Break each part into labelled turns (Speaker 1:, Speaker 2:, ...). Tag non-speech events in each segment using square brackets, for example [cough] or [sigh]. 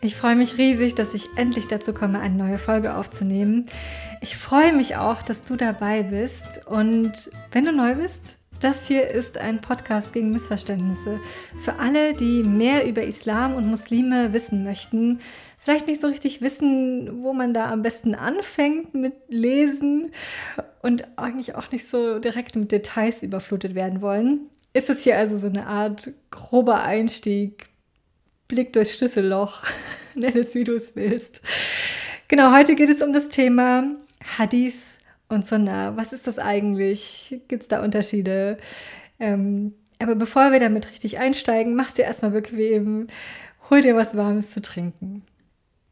Speaker 1: Ich freue mich riesig, dass ich endlich dazu komme, eine neue Folge aufzunehmen. Ich freue mich auch, dass du dabei bist. Und wenn du neu bist, das hier ist ein Podcast gegen Missverständnisse. Für alle, die mehr über Islam und Muslime wissen möchten, vielleicht nicht so richtig wissen, wo man da am besten anfängt mit Lesen und eigentlich auch nicht so direkt mit Details überflutet werden wollen, ist es hier also so eine Art grober Einstieg, Blick durchs Schlüsselloch, [laughs] nenn es wie du es willst. Genau, heute geht es um das Thema Hadith und Sunnah. Was ist das eigentlich? Gibt es da Unterschiede? Ähm, aber bevor wir damit richtig einsteigen, mach's dir erstmal bequem, hol dir was Warmes zu trinken.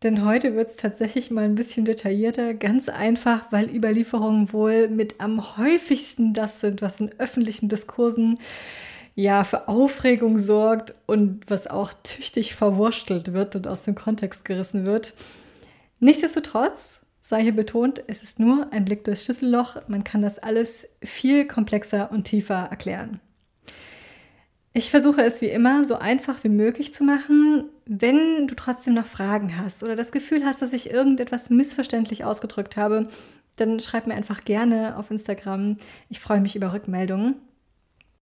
Speaker 1: Denn heute wird es tatsächlich mal ein bisschen detaillierter, ganz einfach, weil Überlieferungen wohl mit am häufigsten das sind, was in öffentlichen Diskursen ja für Aufregung sorgt und was auch tüchtig verwurstelt wird und aus dem Kontext gerissen wird. Nichtsdestotrotz sei hier betont, es ist nur ein Blick durchs Schlüsselloch. Man kann das alles viel komplexer und tiefer erklären. Ich versuche es wie immer so einfach wie möglich zu machen. Wenn du trotzdem noch Fragen hast oder das Gefühl hast, dass ich irgendetwas missverständlich ausgedrückt habe, dann schreib mir einfach gerne auf Instagram. Ich freue mich über Rückmeldungen.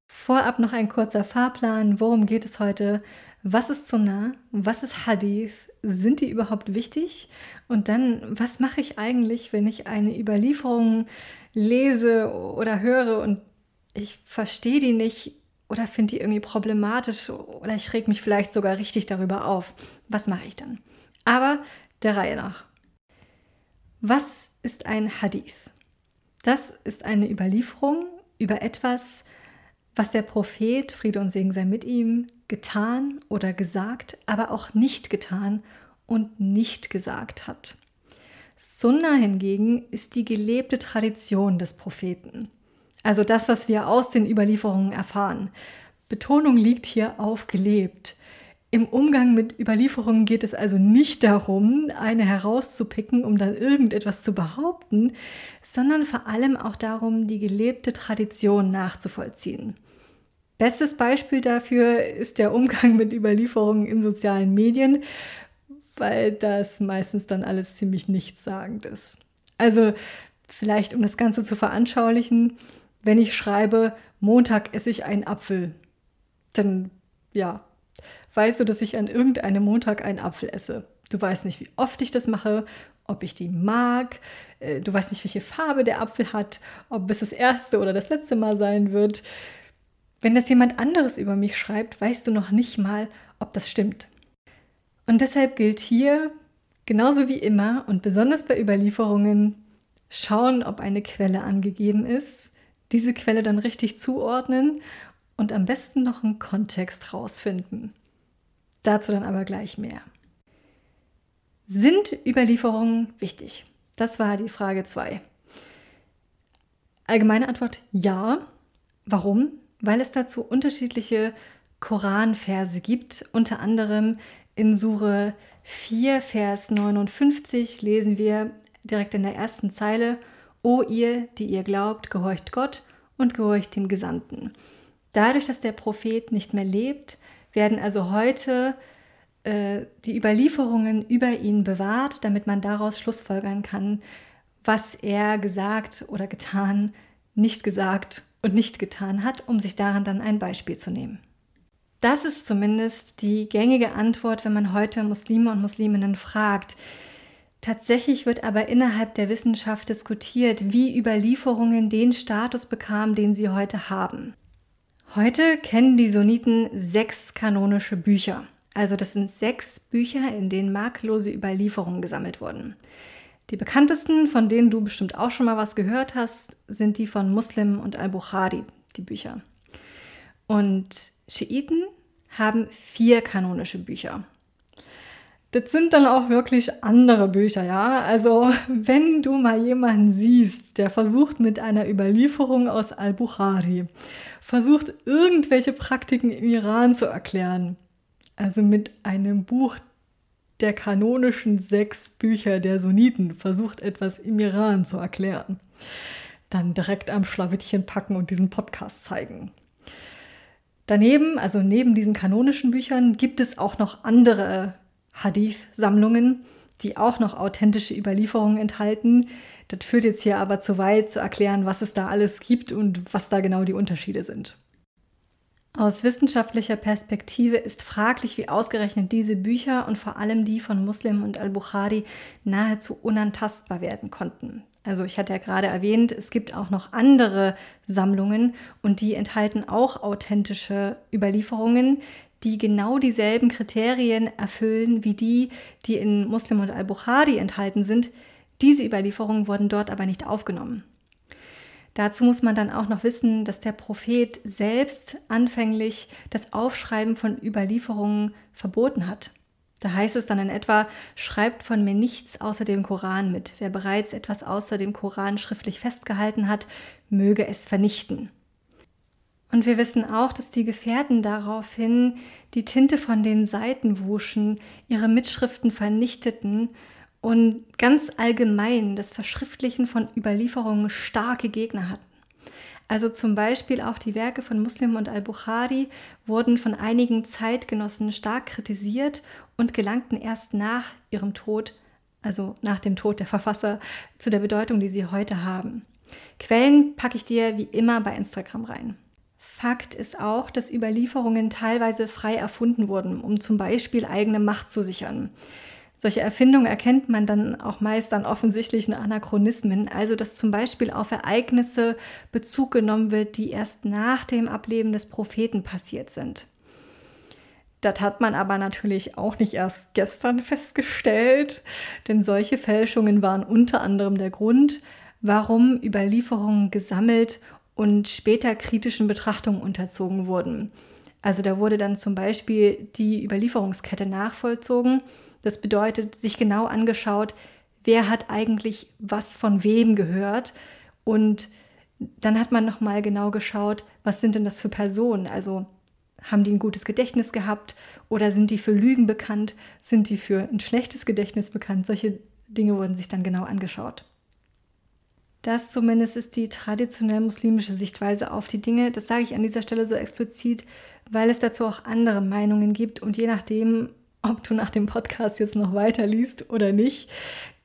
Speaker 1: Vorab noch ein kurzer Fahrplan. Worum geht es heute? Was ist Sunnah? Was ist Hadith? Sind die überhaupt wichtig? Und dann, was mache ich eigentlich, wenn ich eine Überlieferung lese oder höre und ich verstehe die nicht oder finde die irgendwie problematisch oder ich reg mich vielleicht sogar richtig darüber auf? Was mache ich dann? Aber der Reihe nach. Was ist ein Hadith? Das ist eine Überlieferung über etwas, was der Prophet, Friede und Segen sei mit ihm, getan oder gesagt, aber auch nicht getan und nicht gesagt hat. Sunna hingegen ist die gelebte Tradition des Propheten. Also das, was wir aus den Überlieferungen erfahren. Betonung liegt hier auf gelebt. Im Umgang mit Überlieferungen geht es also nicht darum, eine herauszupicken, um dann irgendetwas zu behaupten, sondern vor allem auch darum, die gelebte Tradition nachzuvollziehen. Bestes Beispiel dafür ist der Umgang mit Überlieferungen in sozialen Medien, weil das meistens dann alles ziemlich nichtssagend ist. Also vielleicht, um das Ganze zu veranschaulichen, wenn ich schreibe, Montag esse ich einen Apfel, dann ja, weißt du, dass ich an irgendeinem Montag einen Apfel esse. Du weißt nicht, wie oft ich das mache, ob ich die mag. Äh, du weißt nicht, welche Farbe der Apfel hat, ob es das erste oder das letzte Mal sein wird. Wenn das jemand anderes über mich schreibt, weißt du noch nicht mal, ob das stimmt. Und deshalb gilt hier, genauso wie immer und besonders bei Überlieferungen, schauen, ob eine Quelle angegeben ist, diese Quelle dann richtig zuordnen und am besten noch einen Kontext rausfinden. Dazu dann aber gleich mehr. Sind Überlieferungen wichtig? Das war die Frage 2. Allgemeine Antwort ja. Warum? Weil es dazu unterschiedliche Koranverse gibt. Unter anderem in Sure 4, Vers 59 lesen wir direkt in der ersten Zeile, O ihr, die ihr glaubt, gehorcht Gott und gehorcht dem Gesandten. Dadurch, dass der Prophet nicht mehr lebt, werden also heute äh, die Überlieferungen über ihn bewahrt, damit man daraus schlussfolgern kann, was er gesagt oder getan, nicht gesagt und nicht getan hat, um sich daran dann ein Beispiel zu nehmen. Das ist zumindest die gängige Antwort, wenn man heute Muslime und Musliminnen fragt. Tatsächlich wird aber innerhalb der Wissenschaft diskutiert, wie Überlieferungen den Status bekamen, den sie heute haben. Heute kennen die Sunniten sechs kanonische Bücher. Also das sind sechs Bücher, in denen makellose Überlieferungen gesammelt wurden. Die bekanntesten, von denen du bestimmt auch schon mal was gehört hast, sind die von Muslim und Al-Bukhari, die Bücher. Und Schiiten haben vier kanonische Bücher. Das sind dann auch wirklich andere Bücher, ja. Also, wenn du mal jemanden siehst, der versucht mit einer Überlieferung aus Al-Bukhari, versucht irgendwelche Praktiken im Iran zu erklären, also mit einem Buch der kanonischen sechs Bücher der Sunniten, versucht etwas im Iran zu erklären, dann direkt am Schlawittchen packen und diesen Podcast zeigen. Daneben, also neben diesen kanonischen Büchern, gibt es auch noch andere Hadith-Sammlungen, die auch noch authentische Überlieferungen enthalten. Das führt jetzt hier aber zu weit zu erklären, was es da alles gibt und was da genau die Unterschiede sind. Aus wissenschaftlicher Perspektive ist fraglich, wie ausgerechnet diese Bücher und vor allem die von Muslim und Al-Bukhari nahezu unantastbar werden konnten. Also ich hatte ja gerade erwähnt, es gibt auch noch andere Sammlungen und die enthalten auch authentische Überlieferungen, die genau dieselben Kriterien erfüllen wie die, die in Muslim und Al-Bukhari enthalten sind. Diese Überlieferungen wurden dort aber nicht aufgenommen. Dazu muss man dann auch noch wissen, dass der Prophet selbst anfänglich das Aufschreiben von Überlieferungen verboten hat. Da heißt es dann in etwa, schreibt von mir nichts außer dem Koran mit. Wer bereits etwas außer dem Koran schriftlich festgehalten hat, möge es vernichten. Und wir wissen auch, dass die Gefährten daraufhin die Tinte von den Seiten wuschen, ihre Mitschriften vernichteten und ganz allgemein das Verschriftlichen von Überlieferungen starke Gegner hatten. Also zum Beispiel auch die Werke von Muslim und Al-Bukhari wurden von einigen Zeitgenossen stark kritisiert und gelangten erst nach ihrem Tod, also nach dem Tod der Verfasser, zu der Bedeutung, die sie heute haben. Quellen packe ich dir wie immer bei Instagram rein. Fakt ist auch, dass Überlieferungen teilweise frei erfunden wurden, um zum Beispiel eigene Macht zu sichern. Solche Erfindungen erkennt man dann auch meist an offensichtlichen Anachronismen, also dass zum Beispiel auf Ereignisse Bezug genommen wird, die erst nach dem Ableben des Propheten passiert sind. Das hat man aber natürlich auch nicht erst gestern festgestellt, denn solche Fälschungen waren unter anderem der Grund, warum Überlieferungen gesammelt und später kritischen Betrachtungen unterzogen wurden. Also da wurde dann zum Beispiel die Überlieferungskette nachvollzogen das bedeutet, sich genau angeschaut, wer hat eigentlich was von wem gehört und dann hat man noch mal genau geschaut, was sind denn das für Personen? Also haben die ein gutes Gedächtnis gehabt oder sind die für Lügen bekannt? Sind die für ein schlechtes Gedächtnis bekannt? Solche Dinge wurden sich dann genau angeschaut. Das zumindest ist die traditionell muslimische Sichtweise auf die Dinge. Das sage ich an dieser Stelle so explizit, weil es dazu auch andere Meinungen gibt und je nachdem, ob du nach dem Podcast jetzt noch weiter liest oder nicht,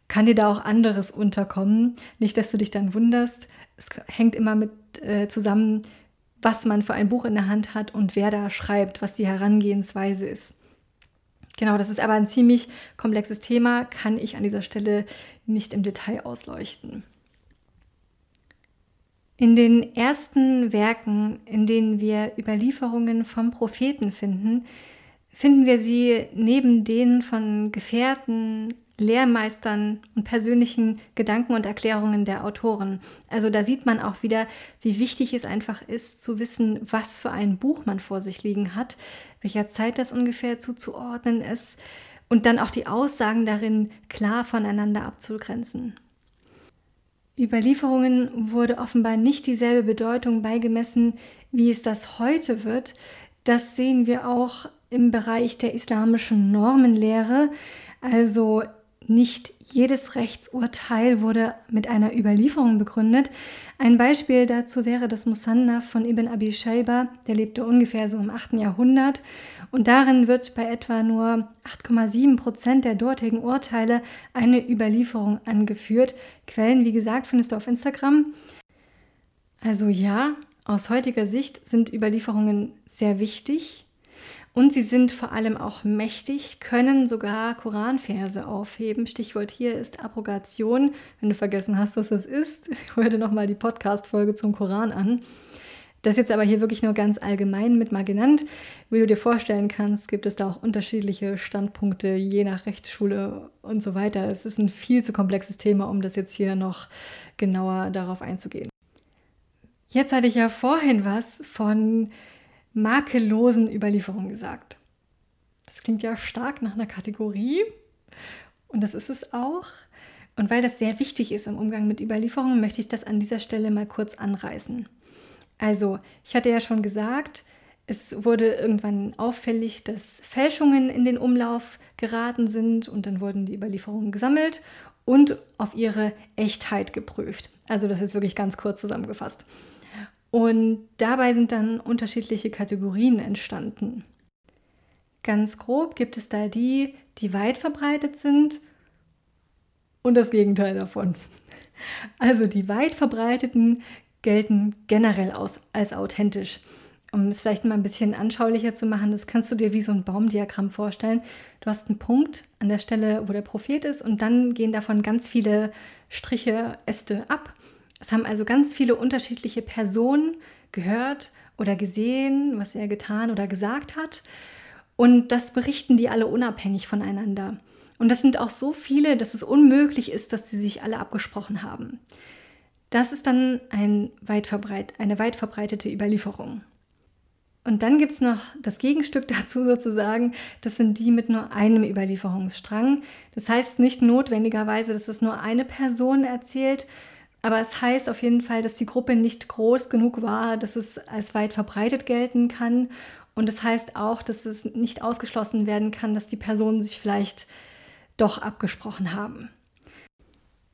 Speaker 1: kann dir da auch anderes unterkommen. Nicht, dass du dich dann wunderst. Es hängt immer mit äh, zusammen, was man für ein Buch in der Hand hat und wer da schreibt, was die Herangehensweise ist. Genau, das ist aber ein ziemlich komplexes Thema, kann ich an dieser Stelle nicht im Detail ausleuchten. In den ersten Werken, in denen wir Überlieferungen vom Propheten finden, finden wir sie neben denen von Gefährten, Lehrmeistern und persönlichen Gedanken und Erklärungen der Autoren. Also da sieht man auch wieder, wie wichtig es einfach ist zu wissen, was für ein Buch man vor sich liegen hat, welcher Zeit das ungefähr zuzuordnen ist und dann auch die Aussagen darin klar voneinander abzugrenzen. Überlieferungen wurde offenbar nicht dieselbe Bedeutung beigemessen, wie es das heute wird. Das sehen wir auch im Bereich der islamischen Normenlehre. Also nicht jedes Rechtsurteil wurde mit einer Überlieferung begründet. Ein Beispiel dazu wäre das Musannaf von Ibn Abi Shayba, der lebte ungefähr so im 8. Jahrhundert. Und darin wird bei etwa nur 8,7 Prozent der dortigen Urteile eine Überlieferung angeführt. Quellen, wie gesagt, findest du auf Instagram. Also ja, aus heutiger Sicht sind Überlieferungen sehr wichtig, und sie sind vor allem auch mächtig, können sogar Koranverse aufheben. Stichwort hier ist Abrogation. Wenn du vergessen hast, was das ist, [laughs] hör dir nochmal die Podcast-Folge zum Koran an. Das jetzt aber hier wirklich nur ganz allgemein mit mal genannt. Wie du dir vorstellen kannst, gibt es da auch unterschiedliche Standpunkte, je nach Rechtsschule und so weiter. Es ist ein viel zu komplexes Thema, um das jetzt hier noch genauer darauf einzugehen. Jetzt hatte ich ja vorhin was von makellosen Überlieferung gesagt. Das klingt ja stark nach einer Kategorie und das ist es auch. Und weil das sehr wichtig ist im Umgang mit Überlieferungen, möchte ich das an dieser Stelle mal kurz anreißen. Also, ich hatte ja schon gesagt, es wurde irgendwann auffällig, dass Fälschungen in den Umlauf geraten sind und dann wurden die Überlieferungen gesammelt und auf ihre Echtheit geprüft. Also das ist wirklich ganz kurz zusammengefasst. Und dabei sind dann unterschiedliche Kategorien entstanden. Ganz grob gibt es da die, die weit verbreitet sind und das Gegenteil davon. Also die weit verbreiteten gelten generell aus, als authentisch. Um es vielleicht mal ein bisschen anschaulicher zu machen, das kannst du dir wie so ein Baumdiagramm vorstellen. Du hast einen Punkt an der Stelle, wo der Prophet ist, und dann gehen davon ganz viele Striche, Äste ab. Es haben also ganz viele unterschiedliche Personen gehört oder gesehen, was er getan oder gesagt hat. Und das berichten die alle unabhängig voneinander. Und das sind auch so viele, dass es unmöglich ist, dass sie sich alle abgesprochen haben. Das ist dann ein weit verbreit, eine weit verbreitete Überlieferung. Und dann gibt es noch das Gegenstück [laughs] dazu sozusagen, das sind die mit nur einem Überlieferungsstrang. Das heißt nicht notwendigerweise, dass es nur eine Person erzählt, aber es heißt auf jeden Fall, dass die Gruppe nicht groß genug war, dass es als weit verbreitet gelten kann. Und es heißt auch, dass es nicht ausgeschlossen werden kann, dass die Personen sich vielleicht doch abgesprochen haben.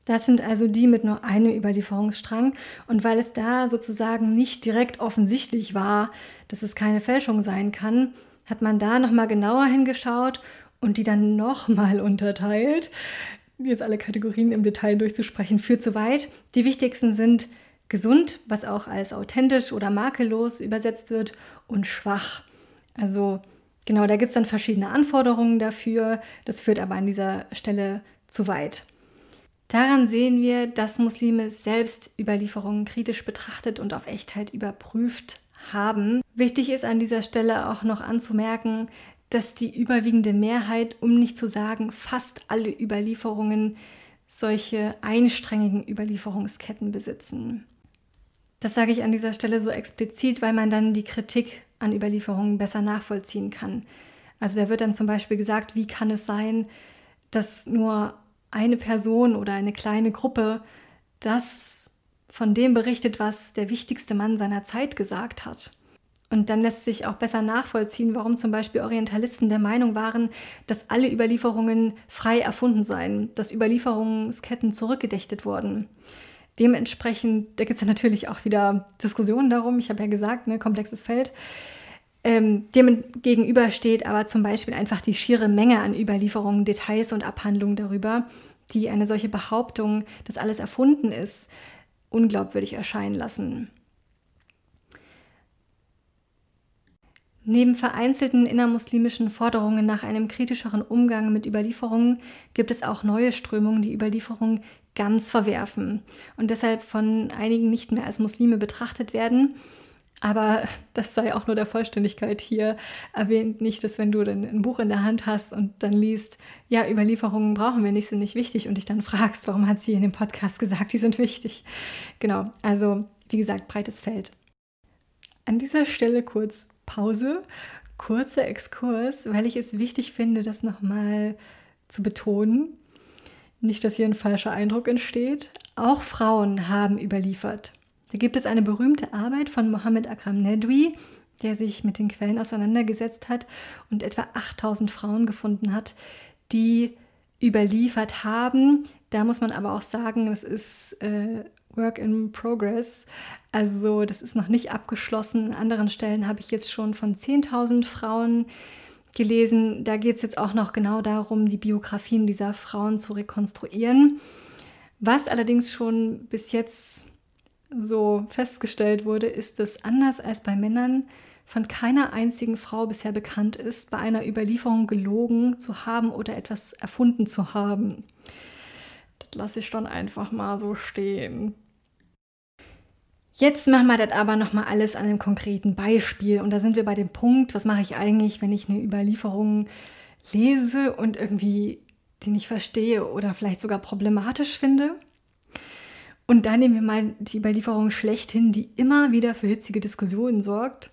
Speaker 1: Das sind also die mit nur einem Überlieferungsstrang. Und weil es da sozusagen nicht direkt offensichtlich war, dass es keine Fälschung sein kann, hat man da nochmal genauer hingeschaut und die dann nochmal unterteilt. Jetzt alle Kategorien im Detail durchzusprechen, führt zu weit. Die wichtigsten sind gesund, was auch als authentisch oder makellos übersetzt wird, und schwach. Also genau, da gibt es dann verschiedene Anforderungen dafür. Das führt aber an dieser Stelle zu weit. Daran sehen wir, dass Muslime selbst Überlieferungen kritisch betrachtet und auf Echtheit überprüft haben. Wichtig ist an dieser Stelle auch noch anzumerken, dass die überwiegende Mehrheit, um nicht zu sagen fast alle Überlieferungen, solche einstrengigen Überlieferungsketten besitzen. Das sage ich an dieser Stelle so explizit, weil man dann die Kritik an Überlieferungen besser nachvollziehen kann. Also da wird dann zum Beispiel gesagt, wie kann es sein, dass nur eine Person oder eine kleine Gruppe das von dem berichtet, was der wichtigste Mann seiner Zeit gesagt hat. Und dann lässt sich auch besser nachvollziehen, warum zum Beispiel Orientalisten der Meinung waren, dass alle Überlieferungen frei erfunden seien, dass Überlieferungsketten zurückgedächtet wurden. Dementsprechend, da gibt es ja natürlich auch wieder Diskussionen darum, ich habe ja gesagt, ne, komplexes Feld. Ähm, dem gegenüber steht aber zum Beispiel einfach die schiere Menge an Überlieferungen, Details und Abhandlungen darüber, die eine solche Behauptung, dass alles erfunden ist, unglaubwürdig erscheinen lassen. Neben vereinzelten innermuslimischen Forderungen nach einem kritischeren Umgang mit Überlieferungen gibt es auch neue Strömungen, die Überlieferungen ganz verwerfen und deshalb von einigen nicht mehr als Muslime betrachtet werden aber [laughs] das sei auch nur der Vollständigkeit hier erwähnt, nicht, dass wenn du dann ein Buch in der Hand hast und dann liest, ja, Überlieferungen brauchen wir nicht, sind nicht wichtig und dich dann fragst, warum hat sie in dem Podcast gesagt, die sind wichtig. Genau, also wie gesagt, breites Feld. An dieser Stelle kurz Pause, kurzer Exkurs, weil ich es wichtig finde, das nochmal zu betonen. Nicht, dass hier ein falscher Eindruck entsteht. Auch Frauen haben überliefert. Da gibt es eine berühmte Arbeit von Mohammed Akram Nedwi, der sich mit den Quellen auseinandergesetzt hat und etwa 8000 Frauen gefunden hat, die überliefert haben. Da muss man aber auch sagen, es ist äh, Work in Progress. Also das ist noch nicht abgeschlossen. An anderen Stellen habe ich jetzt schon von 10.000 Frauen gelesen. Da geht es jetzt auch noch genau darum, die Biografien dieser Frauen zu rekonstruieren. Was allerdings schon bis jetzt so festgestellt wurde, ist, dass anders als bei Männern von keiner einzigen Frau bisher bekannt ist, bei einer Überlieferung gelogen zu haben oder etwas erfunden zu haben. Das lasse ich dann einfach mal so stehen. Jetzt machen wir das aber nochmal alles an einem konkreten Beispiel. Und da sind wir bei dem Punkt, was mache ich eigentlich, wenn ich eine Überlieferung lese und irgendwie die nicht verstehe oder vielleicht sogar problematisch finde. Und da nehmen wir mal die Überlieferung schlechthin, die immer wieder für hitzige Diskussionen sorgt.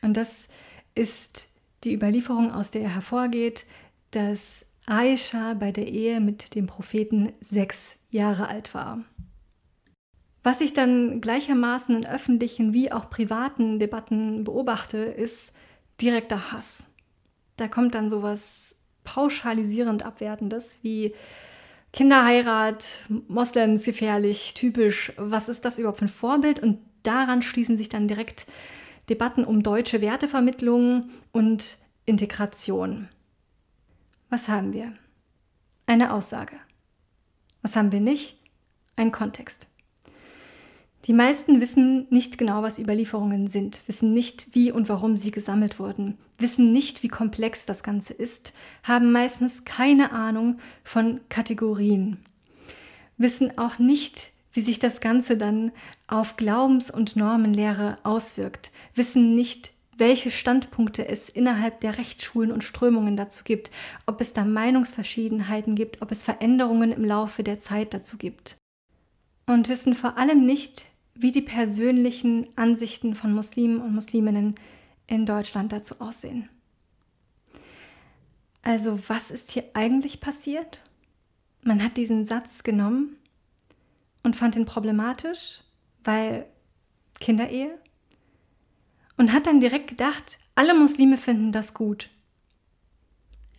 Speaker 1: Und das ist die Überlieferung, aus der hervorgeht, dass Aisha bei der Ehe mit dem Propheten sechs Jahre alt war. Was ich dann gleichermaßen in öffentlichen wie auch privaten Debatten beobachte, ist direkter Hass. Da kommt dann sowas pauschalisierend Abwertendes wie Kinderheirat, Moslems gefährlich, typisch. Was ist das überhaupt für ein Vorbild? Und daran schließen sich dann direkt Debatten um deutsche Wertevermittlung und Integration. Was haben wir? Eine Aussage. Was haben wir nicht? Ein Kontext. Die meisten wissen nicht genau, was Überlieferungen sind, wissen nicht, wie und warum sie gesammelt wurden, wissen nicht, wie komplex das Ganze ist, haben meistens keine Ahnung von Kategorien, wissen auch nicht, wie sich das Ganze dann auf Glaubens- und Normenlehre auswirkt, wissen nicht, welche Standpunkte es innerhalb der Rechtsschulen und Strömungen dazu gibt, ob es da Meinungsverschiedenheiten gibt, ob es Veränderungen im Laufe der Zeit dazu gibt. Und wissen vor allem nicht, wie die persönlichen Ansichten von Muslimen und Musliminnen in Deutschland dazu aussehen. Also was ist hier eigentlich passiert? Man hat diesen Satz genommen und fand ihn problematisch, weil Kinderehe, und hat dann direkt gedacht, alle Muslime finden das gut.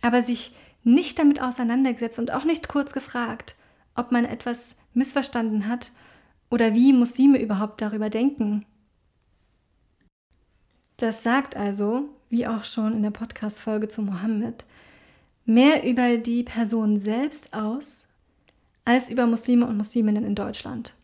Speaker 1: Aber sich nicht damit auseinandergesetzt und auch nicht kurz gefragt, ob man etwas missverstanden hat oder wie Muslime überhaupt darüber denken. Das sagt also, wie auch schon in der Podcast-Folge zu Mohammed, mehr über die Person selbst aus als über Muslime und Musliminnen in Deutschland.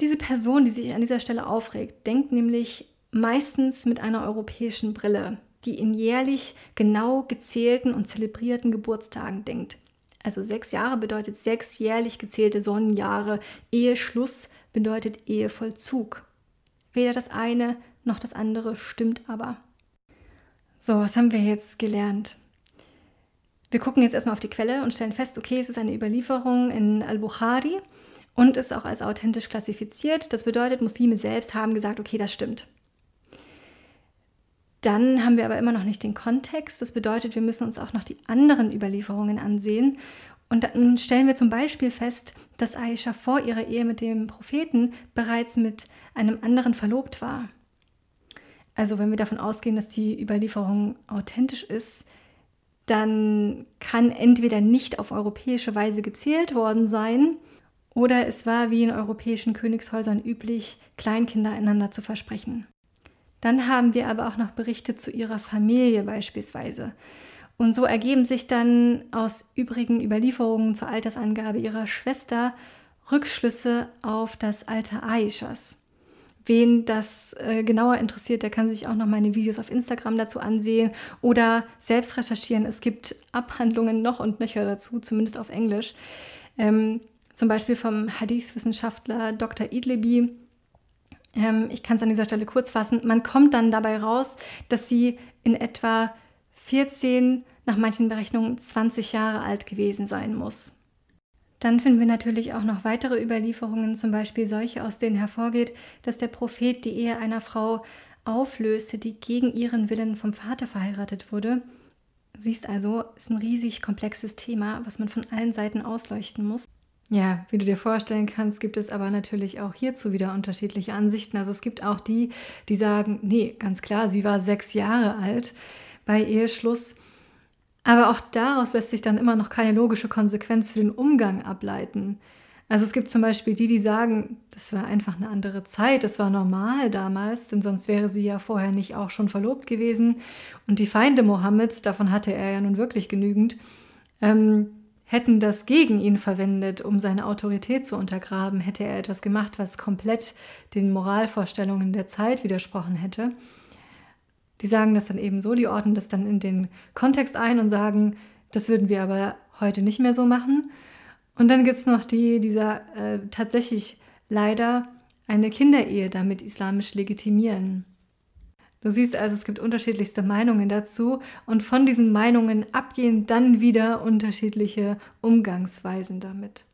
Speaker 1: Diese Person, die sich an dieser Stelle aufregt, denkt nämlich meistens mit einer europäischen Brille, die in jährlich genau gezählten und zelebrierten Geburtstagen denkt. Also sechs Jahre bedeutet sechs jährlich gezählte Sonnenjahre. Eheschluss bedeutet Ehevollzug. Weder das eine noch das andere stimmt aber. So, was haben wir jetzt gelernt? Wir gucken jetzt erstmal auf die Quelle und stellen fest, okay, es ist eine Überlieferung in Al-Bukhari und ist auch als authentisch klassifiziert. Das bedeutet, Muslime selbst haben gesagt, okay, das stimmt. Dann haben wir aber immer noch nicht den Kontext. Das bedeutet, wir müssen uns auch noch die anderen Überlieferungen ansehen. Und dann stellen wir zum Beispiel fest, dass Aisha vor ihrer Ehe mit dem Propheten bereits mit einem anderen verlobt war. Also wenn wir davon ausgehen, dass die Überlieferung authentisch ist, dann kann entweder nicht auf europäische Weise gezählt worden sein oder es war wie in europäischen Königshäusern üblich, Kleinkinder einander zu versprechen. Dann haben wir aber auch noch Berichte zu ihrer Familie beispielsweise. Und so ergeben sich dann aus übrigen Überlieferungen zur Altersangabe ihrer Schwester Rückschlüsse auf das Alter Aishas. Wen das äh, genauer interessiert, der kann sich auch noch meine Videos auf Instagram dazu ansehen oder selbst recherchieren. Es gibt Abhandlungen noch und nöcher dazu, zumindest auf Englisch. Ähm, zum Beispiel vom Hadith-Wissenschaftler Dr. Idlebi. Ähm, ich kann es an dieser Stelle kurz fassen. Man kommt dann dabei raus, dass sie in etwa 14, nach manchen Berechnungen 20 Jahre alt gewesen sein muss. Dann finden wir natürlich auch noch weitere Überlieferungen, zum Beispiel solche, aus denen hervorgeht, dass der Prophet die Ehe einer Frau auflöste, die gegen ihren Willen vom Vater verheiratet wurde. Siehst also, ist ein riesig komplexes Thema, was man von allen Seiten ausleuchten muss. Ja, wie du dir vorstellen kannst, gibt es aber natürlich auch hierzu wieder unterschiedliche Ansichten. Also es gibt auch die, die sagen, nee, ganz klar, sie war sechs Jahre alt bei Eheschluss aber auch daraus lässt sich dann immer noch keine logische Konsequenz für den Umgang ableiten. Also es gibt zum Beispiel die, die sagen, das war einfach eine andere Zeit, das war normal damals, denn sonst wäre sie ja vorher nicht auch schon verlobt gewesen. Und die Feinde Mohammeds, davon hatte er ja nun wirklich genügend, ähm, hätten das gegen ihn verwendet, um seine Autorität zu untergraben, hätte er etwas gemacht, was komplett den Moralvorstellungen der Zeit widersprochen hätte. Die sagen das dann eben so, die ordnen das dann in den Kontext ein und sagen, das würden wir aber heute nicht mehr so machen. Und dann gibt es noch die, die äh, tatsächlich leider eine Kinderehe damit islamisch legitimieren. Du siehst also, es gibt unterschiedlichste Meinungen dazu und von diesen Meinungen abgehen dann wieder unterschiedliche Umgangsweisen damit.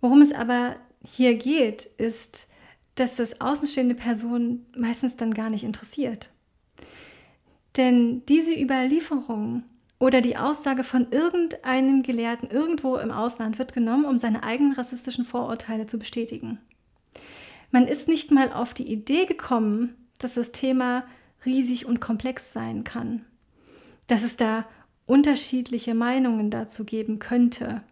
Speaker 1: Worum es aber hier geht, ist, dass das außenstehende Person meistens dann gar nicht interessiert. Denn diese Überlieferung oder die Aussage von irgendeinem Gelehrten irgendwo im Ausland wird genommen, um seine eigenen rassistischen Vorurteile zu bestätigen. Man ist nicht mal auf die Idee gekommen, dass das Thema riesig und komplex sein kann, dass es da unterschiedliche Meinungen dazu geben könnte,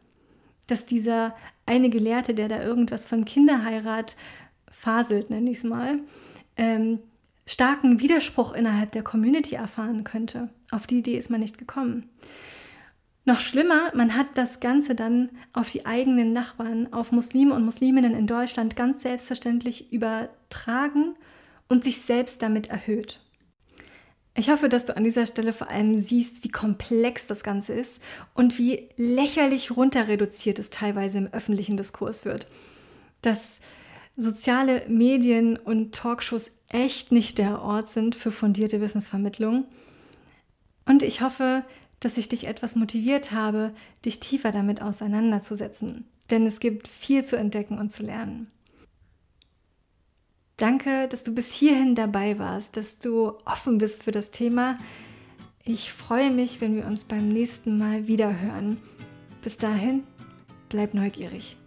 Speaker 1: dass dieser eine Gelehrte, der da irgendwas von Kinderheirat faselt, nenne ich es mal, ähm, starken Widerspruch innerhalb der Community erfahren könnte. Auf die Idee ist man nicht gekommen. Noch schlimmer, man hat das Ganze dann auf die eigenen Nachbarn, auf Muslime und Musliminnen in Deutschland ganz selbstverständlich übertragen und sich selbst damit erhöht. Ich hoffe, dass du an dieser Stelle vor allem siehst, wie komplex das Ganze ist und wie lächerlich runterreduziert es teilweise im öffentlichen Diskurs wird. Dass soziale Medien und Talkshows echt nicht der Ort sind für fundierte Wissensvermittlung. Und ich hoffe, dass ich dich etwas motiviert habe, dich tiefer damit auseinanderzusetzen. Denn es gibt viel zu entdecken und zu lernen. Danke, dass du bis hierhin dabei warst, dass du offen bist für das Thema. Ich freue mich, wenn wir uns beim nächsten Mal wieder hören. Bis dahin, bleib neugierig.